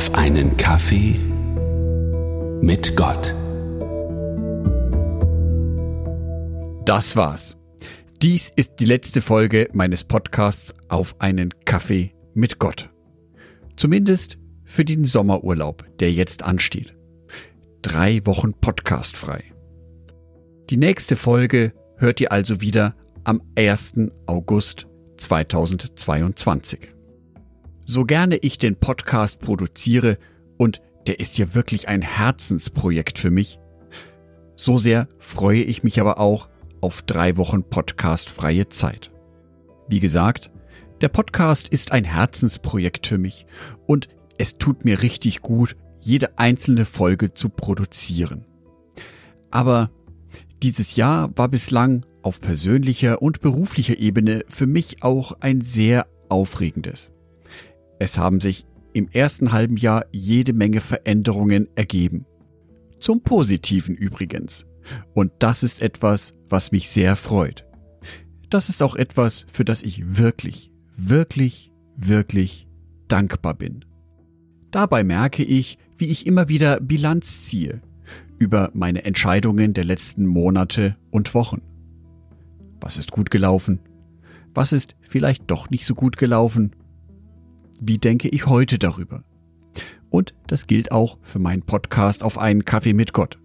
auf einen Kaffee mit Gott. Das war's. Dies ist die letzte Folge meines Podcasts auf einen Kaffee mit Gott. Zumindest für den Sommerurlaub, der jetzt ansteht. Drei Wochen Podcast frei. Die nächste Folge hört ihr also wieder am 1. August 2022. So gerne ich den Podcast produziere und der ist ja wirklich ein Herzensprojekt für mich, so sehr freue ich mich aber auch auf drei Wochen podcastfreie Zeit. Wie gesagt, der Podcast ist ein Herzensprojekt für mich und es tut mir richtig gut, jede einzelne Folge zu produzieren. Aber dieses Jahr war bislang auf persönlicher und beruflicher Ebene für mich auch ein sehr aufregendes. Es haben sich im ersten halben Jahr jede Menge Veränderungen ergeben. Zum Positiven übrigens. Und das ist etwas, was mich sehr freut. Das ist auch etwas, für das ich wirklich, wirklich, wirklich dankbar bin. Dabei merke ich, wie ich immer wieder Bilanz ziehe über meine Entscheidungen der letzten Monate und Wochen. Was ist gut gelaufen? Was ist vielleicht doch nicht so gut gelaufen? Wie denke ich heute darüber? Und das gilt auch für meinen Podcast auf einen Kaffee mit Gott,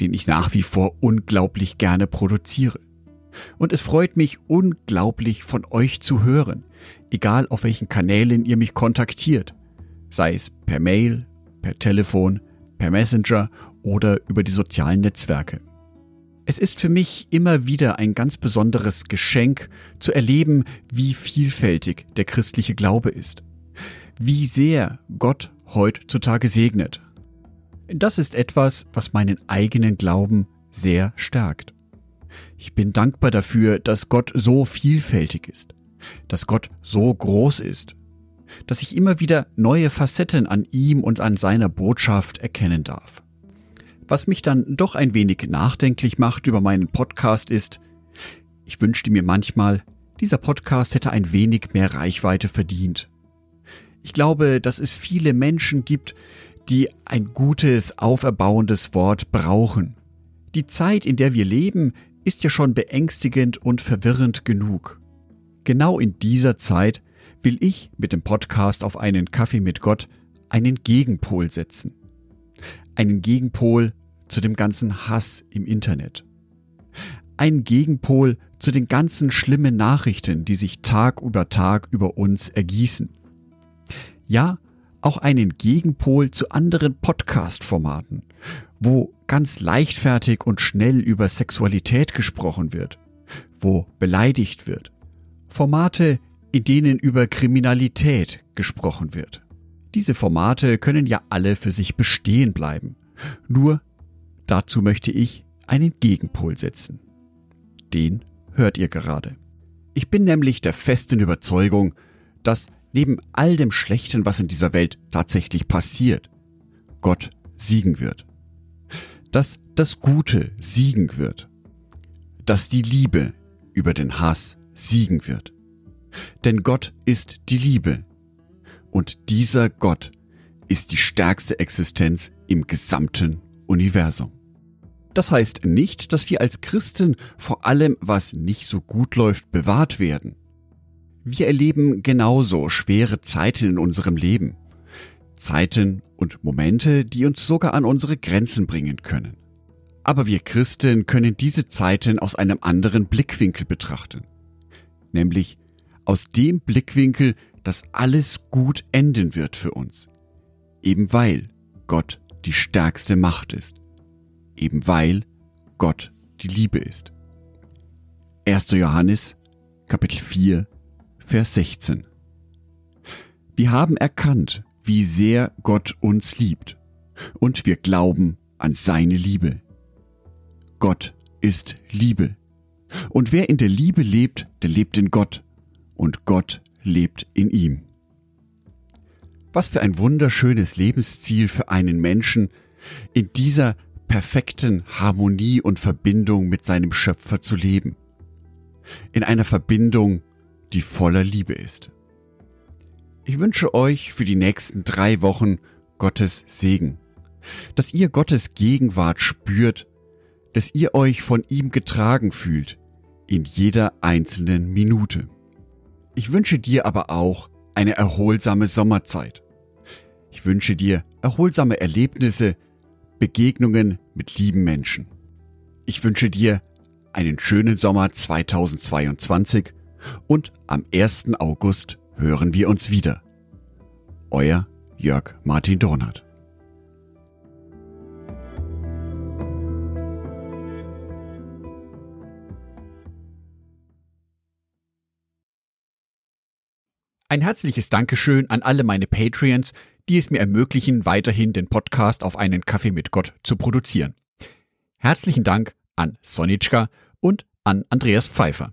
den ich nach wie vor unglaublich gerne produziere. Und es freut mich unglaublich von euch zu hören, egal auf welchen Kanälen ihr mich kontaktiert, sei es per Mail, per Telefon, per Messenger oder über die sozialen Netzwerke. Es ist für mich immer wieder ein ganz besonderes Geschenk zu erleben, wie vielfältig der christliche Glaube ist. Wie sehr Gott heutzutage segnet. Das ist etwas, was meinen eigenen Glauben sehr stärkt. Ich bin dankbar dafür, dass Gott so vielfältig ist, dass Gott so groß ist, dass ich immer wieder neue Facetten an ihm und an seiner Botschaft erkennen darf. Was mich dann doch ein wenig nachdenklich macht über meinen Podcast ist, ich wünschte mir manchmal, dieser Podcast hätte ein wenig mehr Reichweite verdient. Ich glaube, dass es viele Menschen gibt, die ein gutes, auferbauendes Wort brauchen. Die Zeit, in der wir leben, ist ja schon beängstigend und verwirrend genug. Genau in dieser Zeit will ich mit dem Podcast auf einen Kaffee mit Gott einen Gegenpol setzen einen Gegenpol zu dem ganzen Hass im Internet. Einen Gegenpol zu den ganzen schlimmen Nachrichten, die sich Tag über Tag über uns ergießen. Ja, auch einen Gegenpol zu anderen Podcast-Formaten, wo ganz leichtfertig und schnell über Sexualität gesprochen wird, wo beleidigt wird. Formate, in denen über Kriminalität gesprochen wird. Diese Formate können ja alle für sich bestehen bleiben. Nur dazu möchte ich einen Gegenpol setzen. Den hört ihr gerade. Ich bin nämlich der festen Überzeugung, dass neben all dem Schlechten, was in dieser Welt tatsächlich passiert, Gott siegen wird. Dass das Gute siegen wird. Dass die Liebe über den Hass siegen wird. Denn Gott ist die Liebe und dieser Gott ist die stärkste Existenz im gesamten Universum. Das heißt nicht, dass wir als Christen vor allem, was nicht so gut läuft, bewahrt werden. Wir erleben genauso schwere Zeiten in unserem Leben. Zeiten und Momente, die uns sogar an unsere Grenzen bringen können. Aber wir Christen können diese Zeiten aus einem anderen Blickwinkel betrachten. Nämlich aus dem Blickwinkel, dass alles gut enden wird für uns. Eben weil Gott die stärkste Macht ist. Eben weil Gott die Liebe ist. 1. Johannes Kapitel 4 Vers 16 Wir haben erkannt, wie sehr Gott uns liebt und wir glauben an seine Liebe. Gott ist Liebe. Und wer in der Liebe lebt, der lebt in Gott und Gott lebt in ihm. Was für ein wunderschönes Lebensziel für einen Menschen, in dieser perfekten Harmonie und Verbindung mit seinem Schöpfer zu leben. In einer Verbindung, die voller Liebe ist. Ich wünsche euch für die nächsten drei Wochen Gottes Segen, dass ihr Gottes Gegenwart spürt, dass ihr euch von ihm getragen fühlt in jeder einzelnen Minute. Ich wünsche dir aber auch eine erholsame Sommerzeit. Ich wünsche dir erholsame Erlebnisse, Begegnungen mit lieben Menschen. Ich wünsche dir einen schönen Sommer 2022 und am 1. August hören wir uns wieder. Euer Jörg Martin Dornert. Ein herzliches Dankeschön an alle meine Patreons, die es mir ermöglichen, weiterhin den Podcast auf einen Kaffee mit Gott zu produzieren. Herzlichen Dank an Sonitschka und an Andreas Pfeiffer.